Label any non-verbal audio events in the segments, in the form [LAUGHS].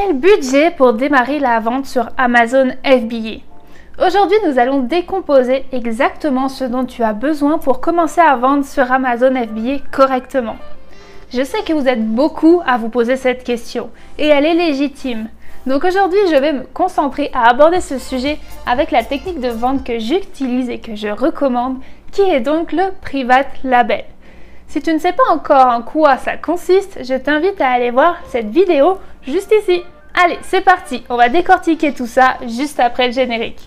Quel budget pour démarrer la vente sur Amazon FBA Aujourd'hui, nous allons décomposer exactement ce dont tu as besoin pour commencer à vendre sur Amazon FBA correctement. Je sais que vous êtes beaucoup à vous poser cette question et elle est légitime. Donc aujourd'hui, je vais me concentrer à aborder ce sujet avec la technique de vente que j'utilise et que je recommande, qui est donc le Private Label. Si tu ne sais pas encore en quoi ça consiste, je t'invite à aller voir cette vidéo juste ici. Allez, c'est parti, on va décortiquer tout ça juste après le générique.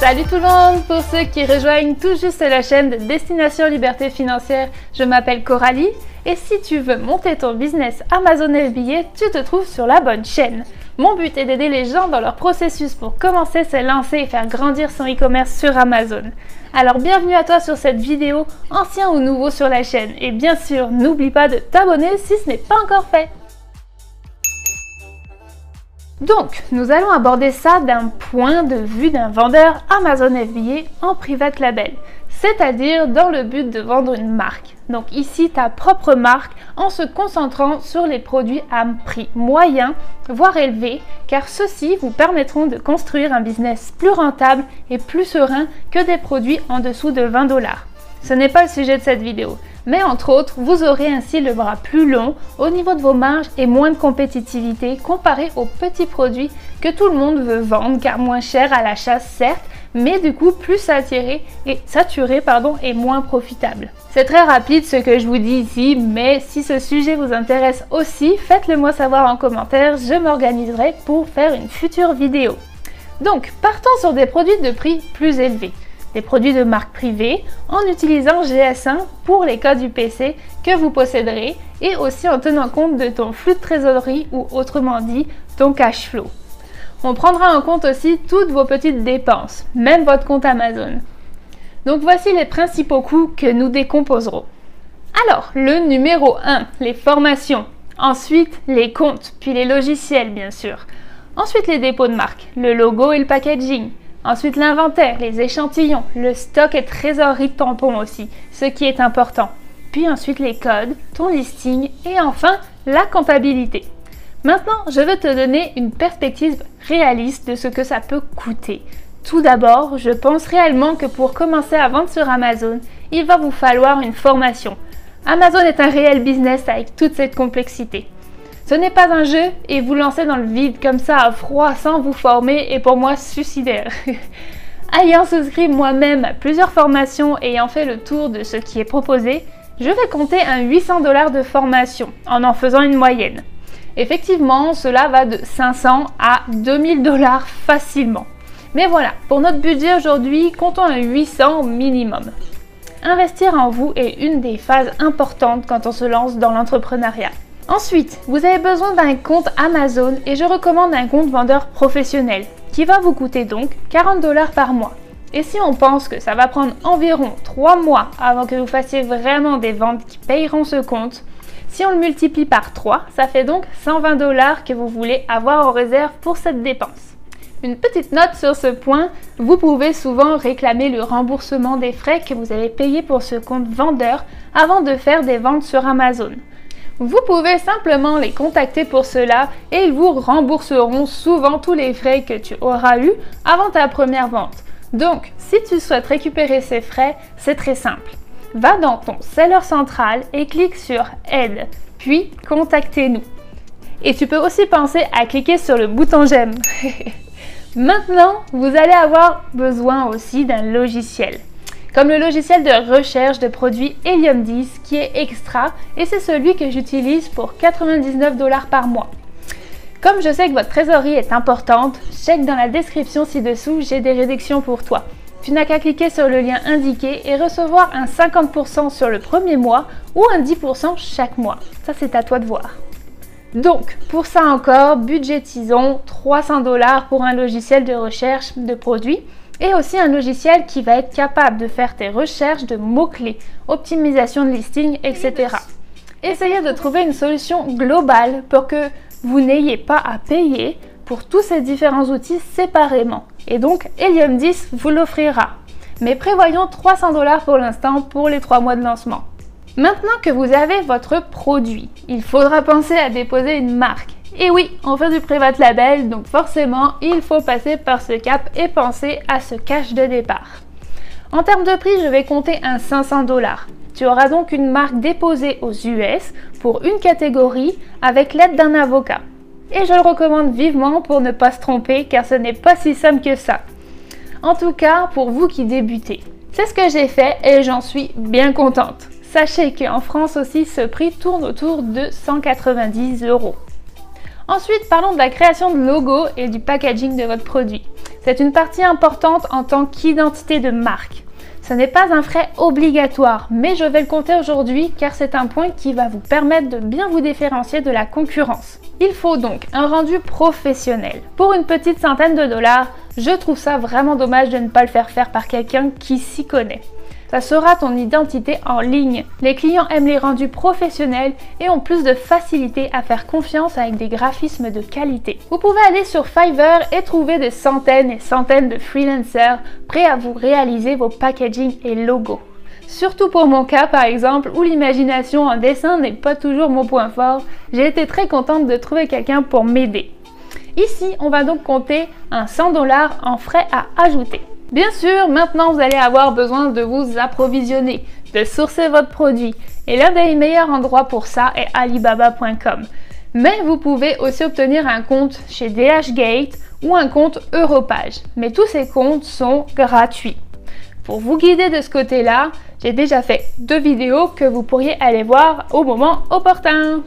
Salut tout le monde Pour ceux qui rejoignent tout juste la chaîne de Destination Liberté Financière, je m'appelle Coralie et si tu veux monter ton business Amazon FBA, tu te trouves sur la bonne chaîne. Mon but est d'aider les gens dans leur processus pour commencer, se lancer et faire grandir son e-commerce sur Amazon. Alors bienvenue à toi sur cette vidéo, ancien ou nouveau sur la chaîne. Et bien sûr, n'oublie pas de t'abonner si ce n'est pas encore fait. Donc, nous allons aborder ça d'un point de vue d'un vendeur Amazon FBA en private label, c'est-à-dire dans le but de vendre une marque. Donc ici, ta propre marque en se concentrant sur les produits à prix moyen, voire élevé, car ceux-ci vous permettront de construire un business plus rentable et plus serein que des produits en dessous de 20 dollars. Ce n'est pas le sujet de cette vidéo. Mais entre autres, vous aurez ainsi le bras plus long au niveau de vos marges et moins de compétitivité comparé aux petits produits que tout le monde veut vendre car moins cher à l'achat certes, mais du coup plus saturé et saturé et moins profitable. C'est très rapide ce que je vous dis ici, mais si ce sujet vous intéresse aussi, faites-le moi savoir en commentaire, je m'organiserai pour faire une future vidéo. Donc, partons sur des produits de prix plus élevés des produits de marque privée en utilisant GS1 pour les codes du PC que vous posséderez et aussi en tenant compte de ton flux de trésorerie ou autrement dit ton cash flow. On prendra en compte aussi toutes vos petites dépenses, même votre compte Amazon. Donc voici les principaux coûts que nous décomposerons. Alors, le numéro 1, les formations. Ensuite, les comptes, puis les logiciels bien sûr. Ensuite, les dépôts de marque, le logo et le packaging. Ensuite, l'inventaire, les échantillons, le stock et trésorerie de tampons aussi, ce qui est important. Puis ensuite les codes, ton listing et enfin la comptabilité. Maintenant, je veux te donner une perspective réaliste de ce que ça peut coûter. Tout d'abord, je pense réellement que pour commencer à vendre sur Amazon, il va vous falloir une formation. Amazon est un réel business avec toute cette complexité. Ce n'est pas un jeu et vous lancer dans le vide comme ça à froid sans vous former est pour moi suicidaire. [LAUGHS] Ayant souscrit moi-même à plusieurs formations et ayant fait le tour de ce qui est proposé, je vais compter un 800 dollars de formation en en faisant une moyenne. Effectivement, cela va de 500 à 2000 dollars facilement. Mais voilà, pour notre budget aujourd'hui, comptons un 800 minimum. Investir en vous est une des phases importantes quand on se lance dans l'entrepreneuriat. Ensuite, vous avez besoin d'un compte Amazon et je recommande un compte vendeur professionnel qui va vous coûter donc 40 dollars par mois. Et si on pense que ça va prendre environ 3 mois avant que vous fassiez vraiment des ventes qui payeront ce compte, si on le multiplie par 3, ça fait donc 120 dollars que vous voulez avoir en réserve pour cette dépense. Une petite note sur ce point, vous pouvez souvent réclamer le remboursement des frais que vous avez payés pour ce compte vendeur avant de faire des ventes sur Amazon. Vous pouvez simplement les contacter pour cela et ils vous rembourseront souvent tous les frais que tu auras eus avant ta première vente. Donc, si tu souhaites récupérer ces frais, c'est très simple. Va dans ton seller central et clique sur Aide, puis Contactez-nous. Et tu peux aussi penser à cliquer sur le bouton J'aime. [LAUGHS] Maintenant, vous allez avoir besoin aussi d'un logiciel comme le logiciel de recherche de produits Helium 10 qui est extra et c'est celui que j'utilise pour 99 dollars par mois. Comme je sais que votre trésorerie est importante, check dans la description ci-dessous, j'ai des réductions pour toi. Tu n'as qu'à cliquer sur le lien indiqué et recevoir un 50% sur le premier mois ou un 10% chaque mois. Ça, c'est à toi de voir. Donc, pour ça encore, budgétisons 300 dollars pour un logiciel de recherche de produits et aussi un logiciel qui va être capable de faire tes recherches de mots-clés, optimisation de listing, etc. Essayez de trouver une solution globale pour que vous n'ayez pas à payer pour tous ces différents outils séparément. Et donc Helium 10 vous l'offrira. Mais prévoyons 300 dollars pour l'instant pour les 3 mois de lancement. Maintenant que vous avez votre produit, il faudra penser à déposer une marque. Et oui, on fait du private label, donc forcément, il faut passer par ce cap et penser à ce cash de départ. En termes de prix, je vais compter un 500 dollars. Tu auras donc une marque déposée aux US pour une catégorie avec l'aide d'un avocat. Et je le recommande vivement pour ne pas se tromper car ce n'est pas si simple que ça. En tout cas, pour vous qui débutez. C'est ce que j'ai fait et j'en suis bien contente. Sachez qu'en France aussi, ce prix tourne autour de 190 euros. Ensuite, parlons de la création de logo et du packaging de votre produit. C'est une partie importante en tant qu'identité de marque. Ce n'est pas un frais obligatoire, mais je vais le compter aujourd'hui car c'est un point qui va vous permettre de bien vous différencier de la concurrence. Il faut donc un rendu professionnel. Pour une petite centaine de dollars, je trouve ça vraiment dommage de ne pas le faire faire par quelqu'un qui s'y connaît ça sera ton identité en ligne. Les clients aiment les rendus professionnels et ont plus de facilité à faire confiance avec des graphismes de qualité. Vous pouvez aller sur Fiverr et trouver des centaines et centaines de freelancers prêts à vous réaliser vos packaging et logos. Surtout pour mon cas par exemple où l'imagination en dessin n'est pas toujours mon point fort, j'ai été très contente de trouver quelqu'un pour m'aider. Ici, on va donc compter un 100 dollars en frais à ajouter. Bien sûr, maintenant vous allez avoir besoin de vous approvisionner, de sourcer votre produit. Et l'un des meilleurs endroits pour ça est alibaba.com. Mais vous pouvez aussi obtenir un compte chez DHgate ou un compte Europage. Mais tous ces comptes sont gratuits. Pour vous guider de ce côté-là, j'ai déjà fait deux vidéos que vous pourriez aller voir au moment opportun.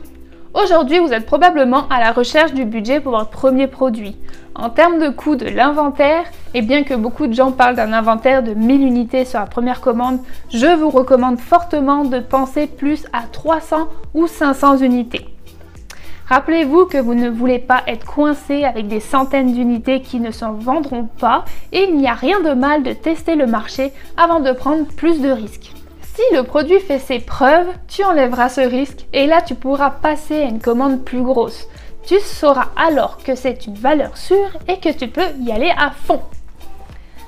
Aujourd'hui, vous êtes probablement à la recherche du budget pour votre premier produit. En termes de coût de l'inventaire, et bien que beaucoup de gens parlent d'un inventaire de 1000 unités sur la première commande, je vous recommande fortement de penser plus à 300 ou 500 unités. Rappelez-vous que vous ne voulez pas être coincé avec des centaines d'unités qui ne s'en vendront pas et il n'y a rien de mal de tester le marché avant de prendre plus de risques. Si le produit fait ses preuves, tu enlèveras ce risque et là tu pourras passer à une commande plus grosse. Tu sauras alors que c'est une valeur sûre et que tu peux y aller à fond.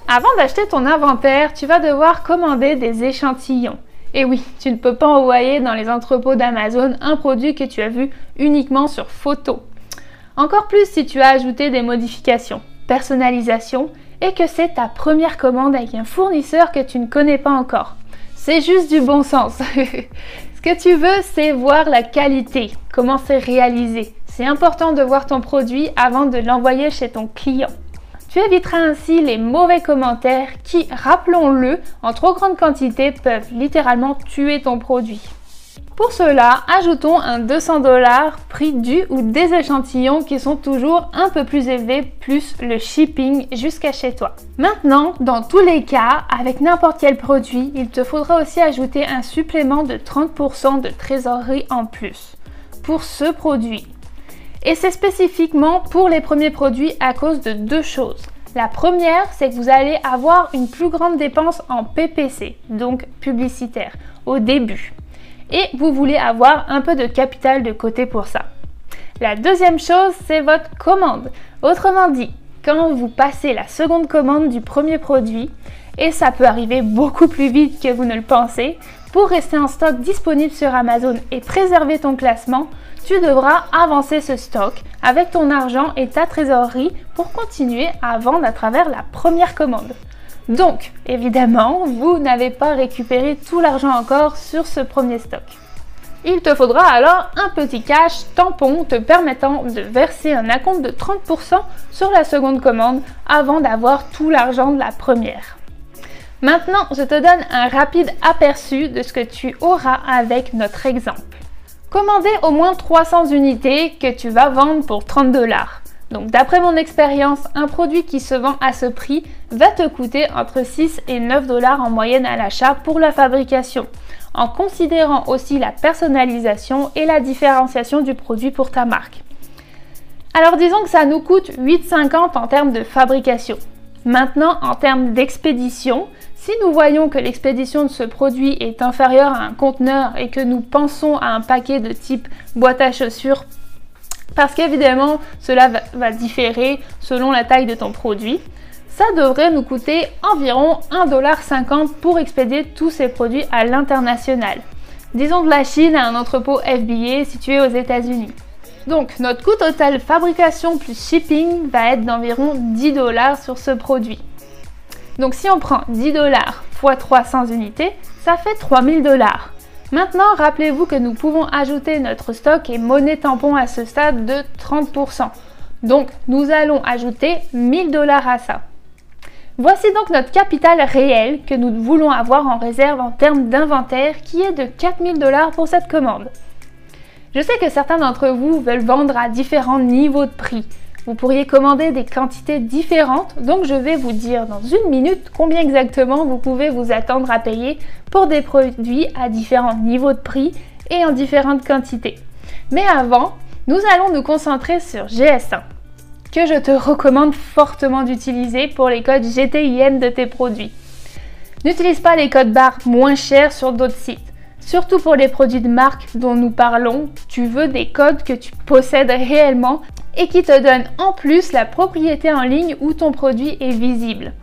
Avant d'acheter ton inventaire, tu vas devoir commander des échantillons. Et oui, tu ne peux pas envoyer dans les entrepôts d'Amazon un produit que tu as vu uniquement sur photo. Encore plus si tu as ajouté des modifications, personnalisation et que c'est ta première commande avec un fournisseur que tu ne connais pas encore. C'est juste du bon sens. [LAUGHS] Ce que tu veux, c'est voir la qualité, comment c'est réalisé. C'est important de voir ton produit avant de l'envoyer chez ton client. Tu éviteras ainsi les mauvais commentaires qui, rappelons-le, en trop grande quantité peuvent littéralement tuer ton produit. Pour cela, ajoutons un 200 dollars prix du ou des échantillons qui sont toujours un peu plus élevés plus le shipping jusqu'à chez toi. Maintenant, dans tous les cas, avec n'importe quel produit, il te faudra aussi ajouter un supplément de 30% de trésorerie en plus pour ce produit. Et c'est spécifiquement pour les premiers produits à cause de deux choses. La première, c'est que vous allez avoir une plus grande dépense en PPC, donc publicitaire, au début et vous voulez avoir un peu de capital de côté pour ça. La deuxième chose, c'est votre commande. Autrement dit, quand vous passez la seconde commande du premier produit, et ça peut arriver beaucoup plus vite que vous ne le pensez, pour rester en stock disponible sur Amazon et préserver ton classement, tu devras avancer ce stock avec ton argent et ta trésorerie pour continuer à vendre à travers la première commande. Donc, évidemment, vous n'avez pas récupéré tout l'argent encore sur ce premier stock. Il te faudra alors un petit cash tampon te permettant de verser un acompte de 30% sur la seconde commande avant d'avoir tout l'argent de la première. Maintenant, je te donne un rapide aperçu de ce que tu auras avec notre exemple. Commandez au moins 300 unités que tu vas vendre pour 30 dollars. Donc d'après mon expérience, un produit qui se vend à ce prix va te coûter entre 6 et 9 dollars en moyenne à l'achat pour la fabrication, en considérant aussi la personnalisation et la différenciation du produit pour ta marque. Alors disons que ça nous coûte 8,50 en termes de fabrication. Maintenant, en termes d'expédition, si nous voyons que l'expédition de ce produit est inférieure à un conteneur et que nous pensons à un paquet de type boîte à chaussures parce qu'évidemment, cela va, différer selon la taille de ton produit. ça devrait nous coûter environ 1,50$ pour expédier tous ces produits à l'international. Disons de la Chine à un entrepôt FBA situé aux États-Unis. Donc notre coût total fabrication plus shipping va être d'environ 10 dollars sur ce produit. Donc si on prend 10 dollars x 300 unités, ça fait 3000 dollars. Maintenant, rappelez-vous que nous pouvons ajouter notre stock et monnaie tampon à ce stade de 30%. Donc nous allons ajouter 1000 dollars à ça. Voici donc notre capital réel que nous voulons avoir en réserve en termes d'inventaire qui est de 4000 dollars pour cette commande. Je sais que certains d'entre vous veulent vendre à différents niveaux de prix. Vous pourriez commander des quantités différentes, donc je vais vous dire dans une minute combien exactement vous pouvez vous attendre à payer pour des produits à différents niveaux de prix et en différentes quantités. Mais avant, nous allons nous concentrer sur GS1, que je te recommande fortement d'utiliser pour les codes GTIN de tes produits. N'utilise pas les codes barres moins chers sur d'autres sites. Surtout pour les produits de marque dont nous parlons, tu veux des codes que tu possèdes réellement et qui te donnent en plus la propriété en ligne où ton produit est visible.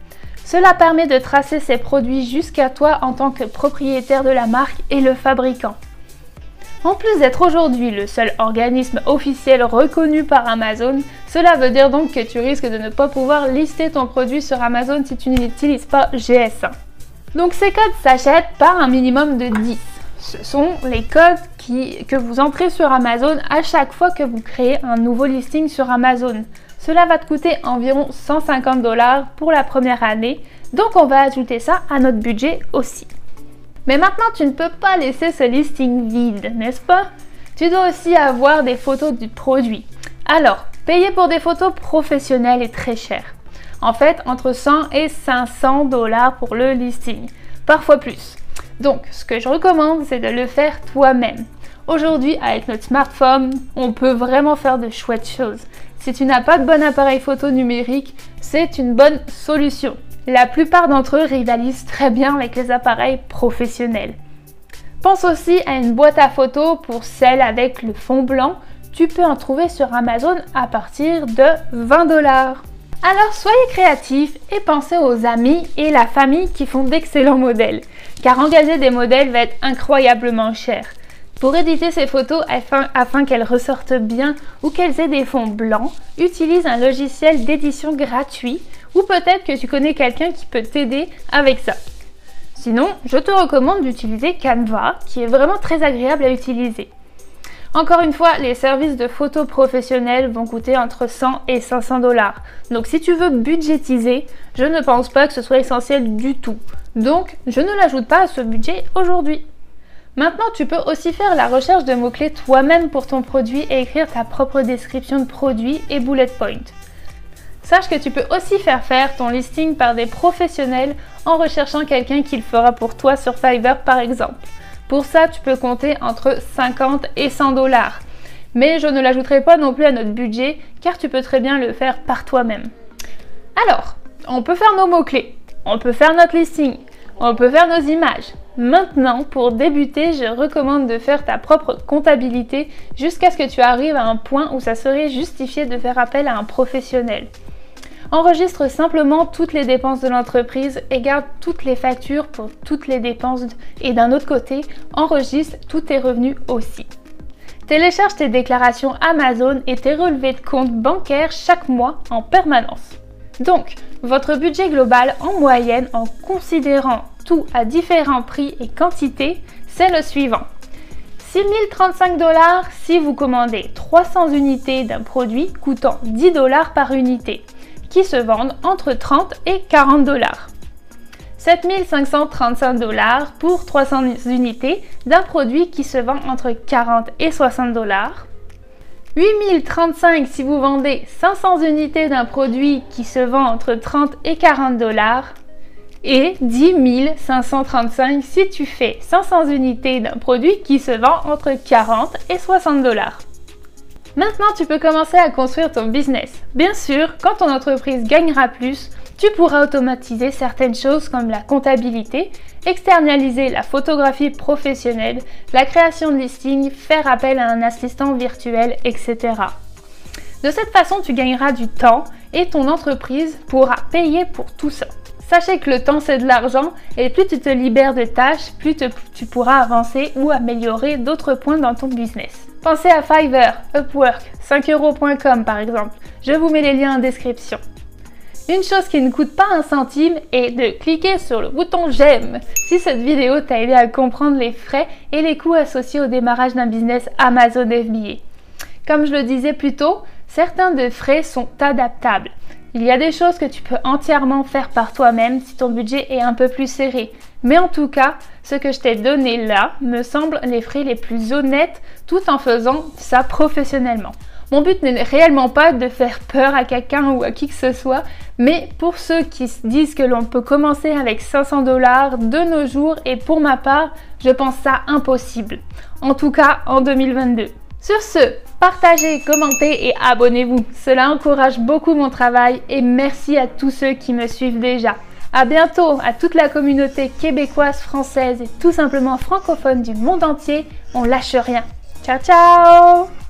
Cela permet de tracer ces produits jusqu'à toi en tant que propriétaire de la marque et le fabricant. En plus d'être aujourd'hui le seul organisme officiel reconnu par Amazon, cela veut dire donc que tu risques de ne pas pouvoir lister ton produit sur Amazon si tu n'utilises pas GS1. Donc ces codes s'achètent par un minimum de 10 ce sont les codes que vous entrez sur Amazon à chaque fois que vous créez un nouveau listing sur Amazon. Cela va te coûter environ 150 dollars pour la première année, donc on va ajouter ça à notre budget aussi. Mais maintenant, tu ne peux pas laisser ce listing vide, n'est-ce pas? Tu dois aussi avoir des photos du produit. Alors, payer pour des photos professionnelles est très cher. En fait, entre 100 et 500 dollars pour le listing, parfois plus. Donc, ce que je recommande, c'est de le faire toi-même. Aujourd'hui, avec notre smartphone, on peut vraiment faire de chouettes choses. Si tu n'as pas de bon appareil photo numérique, c'est une bonne solution. La plupart d'entre eux rivalisent très bien avec les appareils professionnels. Pense aussi à une boîte à photos pour celle avec le fond blanc. Tu peux en trouver sur Amazon à partir de 20 dollars. Alors soyez créatifs et pensez aux amis et la famille qui font d'excellents modèles, car engager des modèles va être incroyablement cher. Pour éditer ces photos afin, qu'elles ressortent bien ou qu'elles aient des fonds blancs, utilise un logiciel d'édition gratuit ou peut-être que tu connais quelqu'un qui peut t'aider avec ça. Sinon, je te recommande d'utiliser Canva qui est vraiment très agréable à utiliser. Encore une fois, les services de photos professionnels vont coûter entre 100 et 500 dollars. Donc si tu veux budgétiser, je ne pense pas que ce soit essentiel du tout. Donc je ne l'ajoute pas à ce budget aujourd'hui. Maintenant, tu peux aussi faire la recherche de mots-clés toi-même pour ton produit et écrire ta propre description de produit et bullet point. Sache que tu peux aussi faire faire ton listing par des professionnels en recherchant quelqu'un qui le fera pour toi sur Fiverr par exemple. Pour ça, tu peux compter entre 50 et 100 dollars. Mais je ne l'ajouterai pas non plus à notre budget car tu peux très bien le faire par toi-même. Alors, on peut faire nos mots-clés, on peut faire notre listing, on peut faire nos images. Maintenant, pour débuter, je recommande de faire ta propre comptabilité jusqu'à ce que tu arrives à un point où ça serait justifié de faire appel à un professionnel. Enregistre simplement toutes les dépenses de l'entreprise et garde toutes les factures pour toutes les dépenses et d'un autre côté, enregistre tous tes revenus aussi. Télécharge tes déclarations Amazon et tes relevés de compte bancaires chaque mois en permanence. Donc, votre budget global en moyenne en considérant tout à différents prix et quantités, c'est le suivant. 6035 dollars si vous commandez 300 unités d'un produit coûtant 10 dollars par unité qui se vendent entre 30 et 40 dollars. 7535 dollars pour 300 unités d'un produit qui se vend entre 40 et 60 dollars. 8035 si vous vendez 500 unités d'un produit qui se vend entre 30 et 40 dollars. Et 10 535 si tu fais 500 unités d'un produit qui se vend entre 40 et 60 dollars. Maintenant, tu peux commencer à construire ton business. Bien sûr, quand ton entreprise gagnera plus, tu pourras automatiser certaines choses comme la comptabilité, externaliser la photographie professionnelle, la création de listings, faire appel à un assistant virtuel, etc. De cette façon, tu gagneras du temps et ton entreprise pourra payer pour tout ça. Sachez que le temps c'est de l'argent et plus tu te libères de tâches, plus tu pourras avancer ou améliorer d'autres points dans ton business. Pensez à Fiverr, Upwork, 5euros.com par exemple. Je vous mets les liens en description. Une chose qui ne coûte pas un centime est de cliquer sur le bouton j'aime si cette vidéo t'a aidé à comprendre les frais et les coûts associés au démarrage d'un business Amazon FBA. Comme je le disais plus tôt, certains de frais sont adaptables. Il y a des choses que tu peux entièrement faire par toi-même si ton budget est un peu plus serré. Mais en tout cas, ce que je t'ai donné là me semble les frais les plus honnêtes tout en faisant ça professionnellement. Mon but n'est réellement pas de faire peur à quelqu'un ou à qui que ce soit, mais pour ceux qui se disent que l'on peut commencer avec 500 dollars de nos jours, et pour ma part, je pense ça impossible. En tout cas, en 2022. Sur ce, partagez, commentez et abonnez-vous. Cela encourage beaucoup mon travail et merci à tous ceux qui me suivent déjà. À bientôt à toute la communauté québécoise, française et tout simplement francophone du monde entier. On lâche rien. Ciao ciao